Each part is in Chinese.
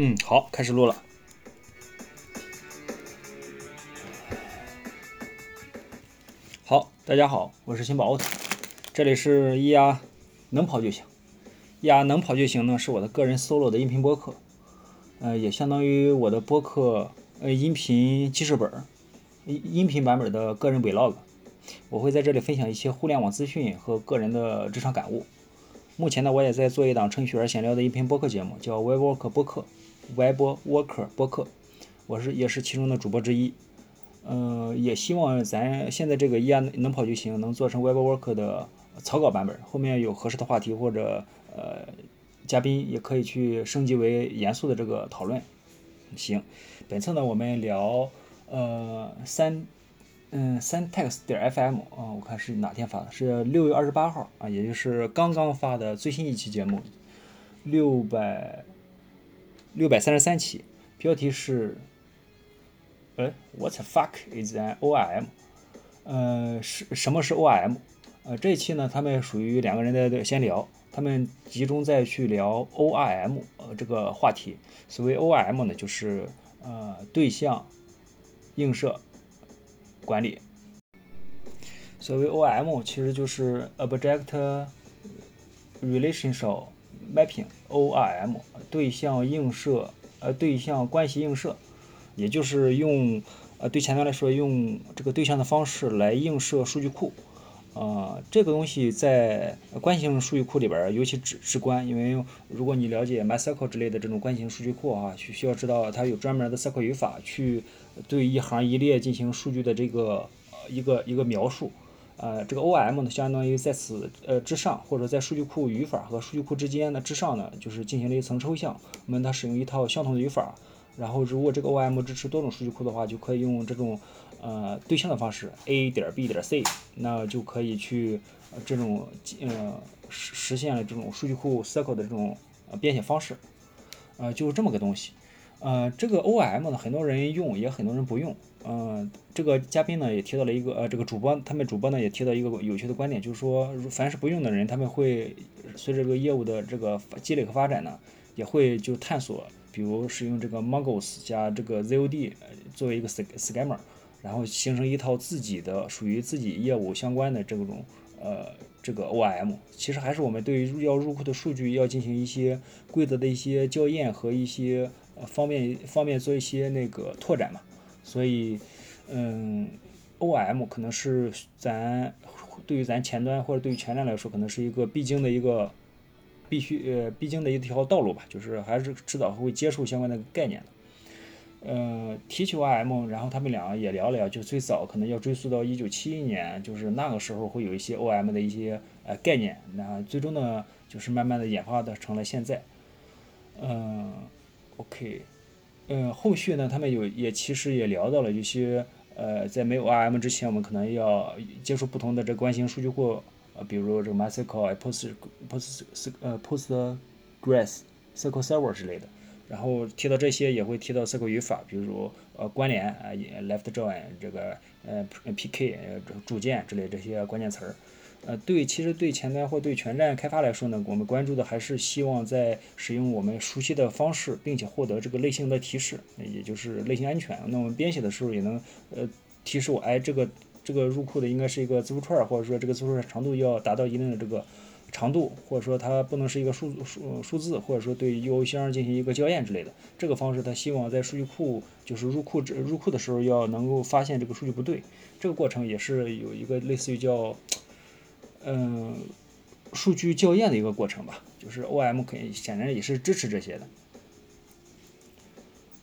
嗯，好，开始录了。好，大家好，我是新宝奥特，这里是咿呀能跑就行。咿呀能跑就行呢，是我的个人 solo 的音频播客，呃，也相当于我的播客呃音频记事本，音音频版本的个人 vlog。我会在这里分享一些互联网资讯和个人的职场感悟。目前呢，我也在做一档程序员闲聊的音频播客节目，叫 WebWork 播客。WebWorker 播客，我是也是其中的主播之一，嗯，也希望咱现在这个一样能跑就行，能做成 WebWorker 的草稿版本，后面有合适的话题或者呃嘉宾，也可以去升级为严肃的这个讨论。行，本次呢我们聊呃三嗯三 text 点 FM 啊，我看是哪天发的？是六月二十八号啊，也就是刚刚发的最新一期节目，六百。六百三十三期，标题是，哎，What the fuck is an ORM？呃，是什么是 ORM？呃，这一期呢，他们属于两个人在闲聊，他们集中在去聊 ORM 呃这个话题。所谓 ORM 呢，就是呃对象映射管理。所谓 ORM 其实就是 Object Relationship Mapping，ORM。对象映射，呃，对象关系映射，也就是用，呃，对前端来说，用这个对象的方式来映射数据库，啊，这个东西在关系型数据库里边尤其直直观，因为如果你了解 MySQL 之类的这种关系型数据库啊，需需要知道它有专门的 SQL 语法去对一行一列进行数据的这个呃一个一个描述。呃，这个 O M 呢，相当于在此呃之上，或者在数据库语法和数据库之间的之上呢，就是进行了一层抽象。我们它使用一套相同的语法，然后如果这个 O M 支持多种数据库的话，就可以用这种呃对象的方式，A 点 B 点 C，那就可以去这种呃实实现了这种数据库 SQL 的这种呃编写方式，呃，就是这么个东西。呃，这个 O M 呢，很多人用，也很多人不用。嗯，这个嘉宾呢也提到了一个，呃，这个主播他们主播呢也提到一个有趣的观点，就是说，凡是不用的人，他们会随着这个业务的这个积累和发展呢，也会就探索，比如使用这个 Mongoose 加这个 ZOD 作为一个 schema，然后形成一套自己的属于自己业务相关的这种呃这个 O M。其实还是我们对于要入库的数据要进行一些规则的一些校验和一些方便方便做一些那个拓展嘛。所以，嗯，OM 可能是咱对于咱前端或者对于全站来说，可能是一个必经的一个必须呃必经的一条道路吧，就是还是迟早会接触相关的概念的。嗯，提起 OM，然后他们俩也聊了聊，就最早可能要追溯到一九七一年，就是那个时候会有一些 OM 的一些呃概念，那最终呢，就是慢慢的演化的成了现在。嗯，OK。嗯，后续呢，他们有也其实也聊到了一些，呃，在没有 RM 之前，我们可能要接触不同的这关系型数据库，呃，比如这个 MySQL、Post、Post、呃 Postgres、SQL Server 之类的。然后提到这些，也会提到 SQL 语法，比如呃关联啊、Left Join 这个呃 PK 呃组件之类这些关键词儿。呃，对，其实对前端或对全站开发来说呢，我们关注的还是希望在使用我们熟悉的方式，并且获得这个类型的提示，也就是类型安全。那我们编写的时候也能呃提示我，哎，这个这个入库的应该是一个字符串，或者说这个字符串长度要达到一定的这个长度，或者说它不能是一个数数数字，或者说对 U 箱进行一个校验之类的。这个方式，它希望在数据库就是入库这入库的时候要能够发现这个数据不对。这个过程也是有一个类似于叫。嗯，数据校验的一个过程吧，就是 OM 肯定显然也是支持这些的。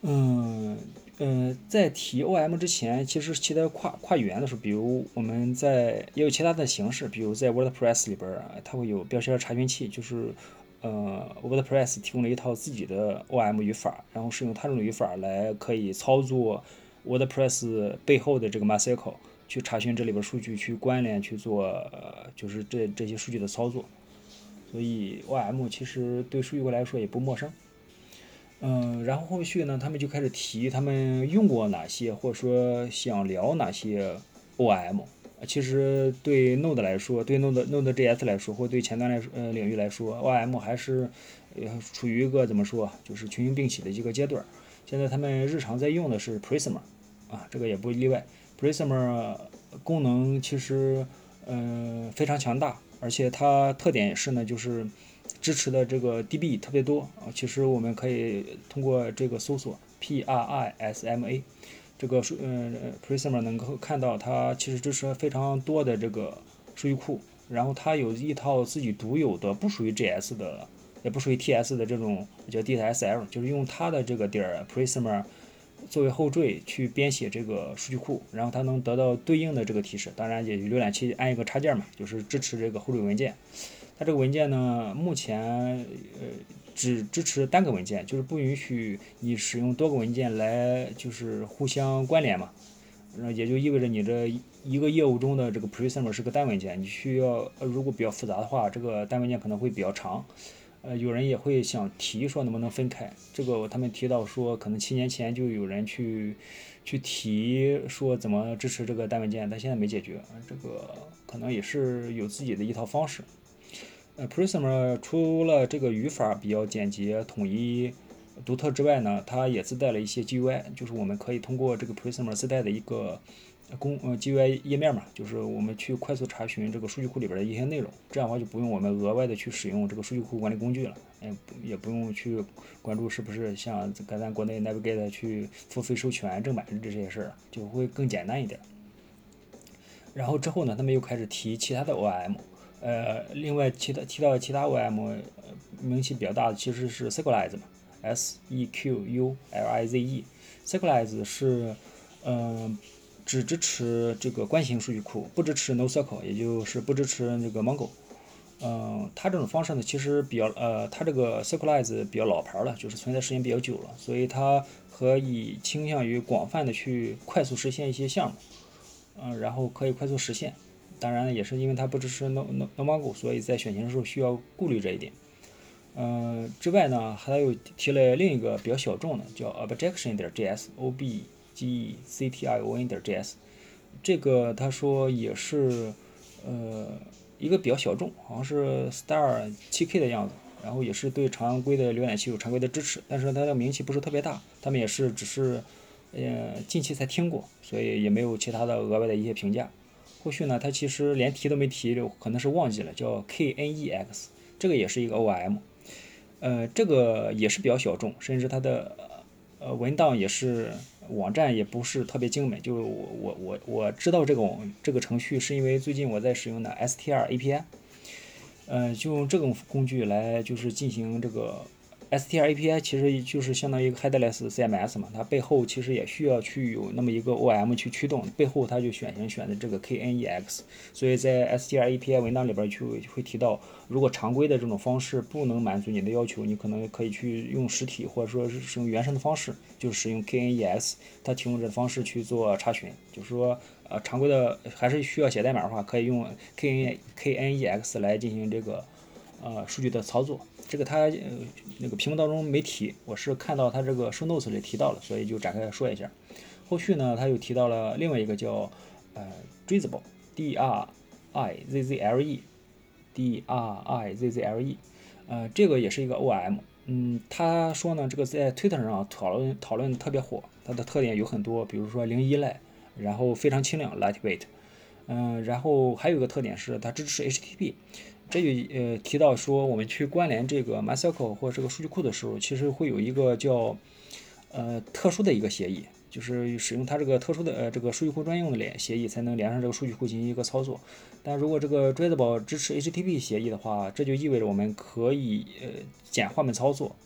嗯嗯，在提 OM 之前，其实其他跨跨语言的时候，比如我们在也有其他的形式，比如在 WordPress 里边，它会有标签查询器，就是呃 WordPress 提供了一套自己的 OM 语法，然后是用它这种语法来可以操作 WordPress 背后的这个 MySQL。去查询这里边数据，去关联，去做，就是这这些数据的操作。所以 OM 其实对数据库来说也不陌生。嗯，然后后续呢，他们就开始提他们用过哪些，或者说想聊哪些 OM，其实对 Node 来说，对 Node Node.js 来说，或对前端来说，呃，领域来说 O M 还是呃处于一个怎么说，就是群雄并起的一个阶段。现在他们日常在用的是 Prisma，啊，这个也不例外。Prisma 功能其实呃非常强大，而且它特点是呢，就是支持的这个 DB 特别多啊。其实我们可以通过这个搜索 Prisma。这个数，嗯，Prisma 能够看到它其实支持非常多的这个数据库，然后它有一套自己独有的，不属于 JS 的，也不属于 TS 的这种叫 DSL，就是用它的这个点儿 Prisma 作为后缀去编写这个数据库，然后它能得到对应的这个提示。当然，也浏览器按一个插件嘛，就是支持这个后缀文件。它这个文件呢，目前呃。只支持单个文件，就是不允许你使用多个文件来就是互相关联嘛。那也就意味着你这一个业务中的这个 p r e s e m e r 是个单文件，你需要如果比较复杂的话，这个单文件可能会比较长。呃，有人也会想提说能不能分开，这个他们提到说可能七年前就有人去去提说怎么支持这个单文件，但现在没解决，这个可能也是有自己的一套方式。呃，Prisma 除了这个语法比较简洁、统一、独特之外呢，它也自带了一些 GUI，就是我们可以通过这个 Prisma 自带的一个公呃 GUI 页面嘛，就是我们去快速查询这个数据库里边的一些内容，这样的话就不用我们额外的去使用这个数据库管理工具了，哎，也不用去关注是不是像搁咱国内 Navigate 去付费授权正版这些事儿，就会更简单一点。然后之后呢，他们又开始提其他的 O M，。呃，另外，其他提到其他 OM 呃名气比较大的其实是 Sequelize 嘛，S E Q U L I Z E，Sequelize 是，嗯，只支持这个惯性数据库，不支持 NoSQL，也就是不支持这个 Mongo。嗯，它这种方式呢，其实比较，呃，它这个 Sequelize 比较老牌了，就是存在时间比较久了，所以它可以倾向于广泛的去快速实现一些项目，嗯，然后可以快速实现。当然，也是因为它不支持 No No No Mongo，所以在选型的时候需要顾虑这一点。嗯，之外呢，还有提了另一个比较小众的，叫 Objection 点 JS，O B G C T I O N 点 JS。这个他说也是呃一个比较小众，好像是 Star 7K 的样子，然后也是对常规的浏览器有常规的支持，但是它的名气不是特别大，他们也是只是呃近期才听过，所以也没有其他的额外的一些评价。后续呢，他其实连提都没提，可能是忘记了，叫 KNEX，这个也是一个 OM，呃，这个也是比较小众，甚至它的呃文档也是网站也不是特别精美。就是我我我我知道这种这个程序，是因为最近我在使用的 STR API，呃，就用这种工具来就是进行这个。STR API 其实就是相当于一个 headless CMS 嘛，它背后其实也需要去有那么一个 OM 去驱动，背后它就选型选的这个 KNEX，所以在 STR API 文档里边就会提到，如果常规的这种方式不能满足你的要求，你可能可以去用实体或者说是使用原生的方式，就是使用 KNEX，它提供这方式去做查询，就是说呃常规的还是需要写代码的话，可以用 KN KNEX 来进行这个呃数据的操作。这个他呃那个屏幕当中没提，我是看到他这个 show notes 里提到了，所以就展开说一下。后续呢，他又提到了另外一个叫呃 Drizzle，D R I Z Z L E，D R I Z Z L E，呃这个也是一个 OM。嗯，他说呢，这个在 Twitter 上讨论讨论特别火，它的特点有很多，比如说零依赖，然后非常轻量 lightweight，嗯，然后还有一个特点是它支持 HTTP。这就呃提到说，我们去关联这个 MySQL 或这个数据库的时候，其实会有一个叫呃特殊的一个协议，就是使用它这个特殊的呃这个数据库专用的连协议，才能连上这个数据库进行一个操作。但如果这个 Drizzle 支持 HTTP 协议的话，这就意味着我们可以呃简化们操作。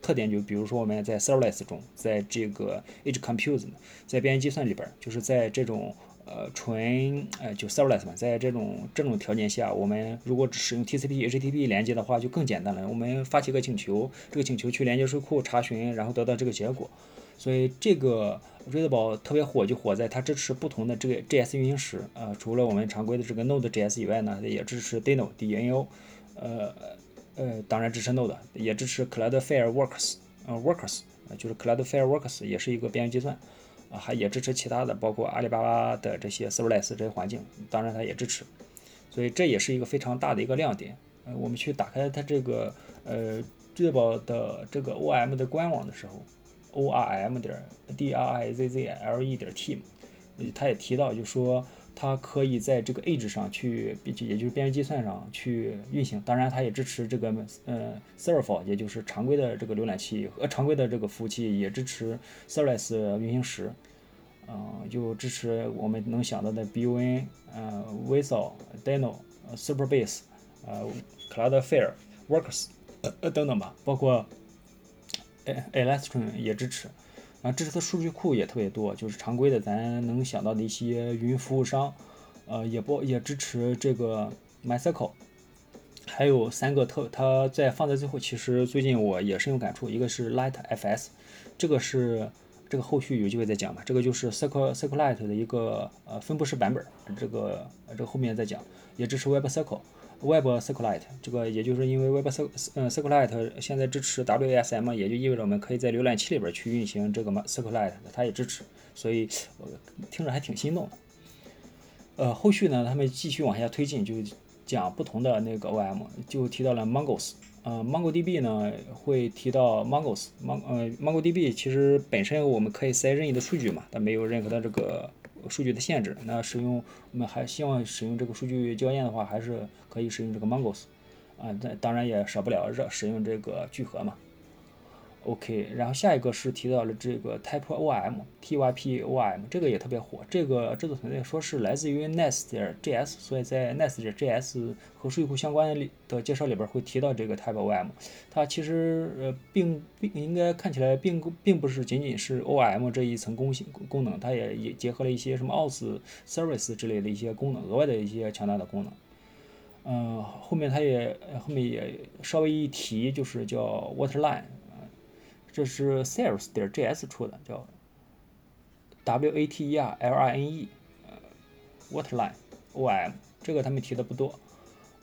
特点就比如说我们在 Serverless 中，在这个 Edge Compute，在边缘计算里边，就是在这种。呃，纯呃就 serverless 嘛，在这种这种条件下，我们如果只使用 TCP、HTTP 连接的话，就更简单了。我们发起个请求，这个请求去连接数据库查询，然后得到这个结果。所以这个 Readable 特别火，就火在它支持不同的这个 JS 运行时。呃，除了我们常规的这个 Node.js 以外呢，也支持 Deno，D-N-O。呃呃，当然支持 Node，也支持 Cloudflare Works，呃 Workers，就是 Cloudflare Works 也是一个边缘计算。还也支持其他的，包括阿里巴巴的这些 serverless 这些环境，当然它也支持，所以这也是一个非常大的一个亮点。呃，我们去打开它这个呃智捷宝的这个 ORM 的官网的时候，ORM 点 D R I Z Z L E 点 Team，他也提到，就说它可以在这个 Edge 上去，也就是边缘计算上去运行。当然，它也支持这个呃 Server，也就是常规的这个浏览器和常规的这个服务器，也支持 Serverless 运行时。嗯，就支持我们能想到的 BUN，呃，Visual、Dino、Superbase。呃，Cloudflare Works 呃等等吧，包括 Elastic 也支持，啊，支持的数据库也特别多，就是常规的咱能想到的一些云服务商，呃，也不也支持这个 MySQL，还有三个特，它在放在最后，其实最近我也深有感触，一个是 LightFS，这个是这个后续有机会再讲吧，这个就是 SQL SQLite 的一个呃分布式版本，这个这个后面再讲，也支持 WebSQL。Web SQLite 这个，也就是因为 Web S 嗯 SQLite 现在支持 WASM，也就意味着我们可以在浏览器里边去运行这个 SQLite，它也支持，所以听着还挺心动的。呃，后续呢，他们继续往下推进，就讲不同的那个 OM，就提到了 MongoS。呃，MongoDB 呢会提到 Mongo's，Mong 呃 MongoDB 其实本身我们可以塞任意的数据嘛，但没有任何的这个。数据的限制，那使用我们还希望使用这个数据校验的话，还是可以使用这个 MongoS，啊，那当然也少不了热使用这个聚合嘛。OK，然后下一个是提到了这个 Type O M T Y P O M，这个也特别火。这个制作团队说是来自于 Nest.js，所以在 Nest.js 和数据库相关的介绍里边会提到这个 Type O M。它其实呃并并应该看起来并并不是仅仅是 O M 这一层功性功能，它也也结合了一些什么 O S Service 之类的一些功能，额外的一些强大的功能。嗯，后面它也后面也稍微一提，就是叫 Waterline。这是 Sales 点 JS 出的，叫 W A T E R L I N E，呃，Waterline O M，这个他们提的不多，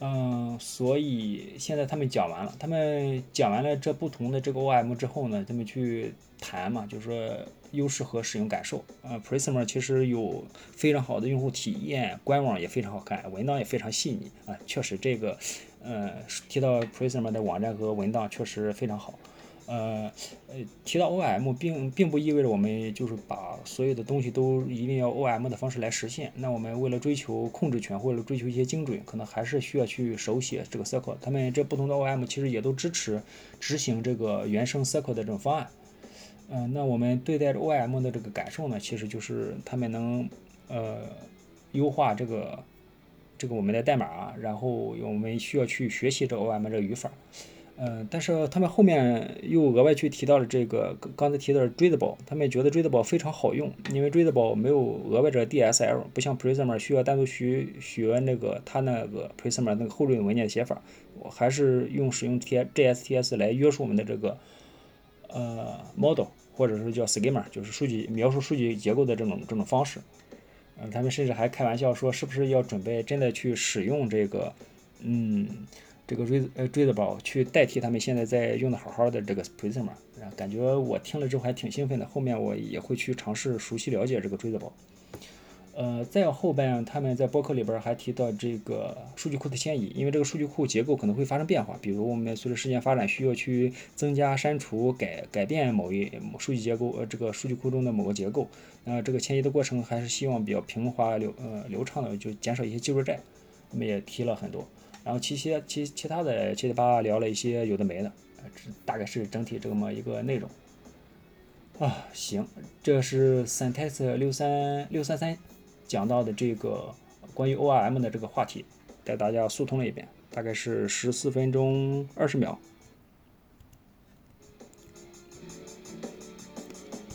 嗯，所以现在他们讲完了，他们讲完了这不同的这个 O M 之后呢，他们去谈嘛，就是说优势和使用感受，呃，Prisma 其实有非常好的用户体验，官网也非常好看，文档也非常细腻啊，确实这个，呃，提到 Prisma 的网站和文档确实非常好。呃呃，提到 OM 并并不意味着我们就是把所有的东西都一定要 OM 的方式来实现。那我们为了追求控制权，或者追求一些精准，可能还是需要去手写这个 Circle。他们这不同的 OM 其实也都支持执行这个原生 Circle 的这种方案。嗯，那我们对待 OM 的这个感受呢，其实就是他们能呃优化这个这个我们的代码，然后我们需要去学习这个 OM 这个语法。嗯，但是他们后面又额外去提到了这个刚才提到的 Readable，他们觉得 Readable 非常好用，因为 Readable 没有额外的 DSL，不像 Prisma 需要单独学学那个它那个 Prisma 那个后缀文件的写法，我还是用使用 T JSTS 来约束我们的这个呃 model，或者是叫 schema，就是数据描述数据结构的这种这种方式。嗯，他们甚至还开玩笑说，是不是要准备真的去使用这个嗯。这个锥呃 Readable 去代替他们现在在用的好好的这个 Prisma，感觉我听了之后还挺兴奋的。后面我也会去尝试熟悉了解这个 Readable。呃，再后边他们在博客里边还提到这个数据库的迁移，因为这个数据库结构可能会发生变化，比如我们随着时间发展需要去增加、删除、改改变某一某数据结构，呃，这个数据库中的某个结构，那这个迁移的过程还是希望比较平滑流呃流畅的，就减少一些技术债。我们也提了很多。然后其些其其他的七七八八聊了一些有的没的，这大概是整体这么一个内容啊。行，这是 s y n t e x 六三六三三讲到的这个关于 ORM 的这个话题，带大家速通了一遍，大概是十四分钟二十秒。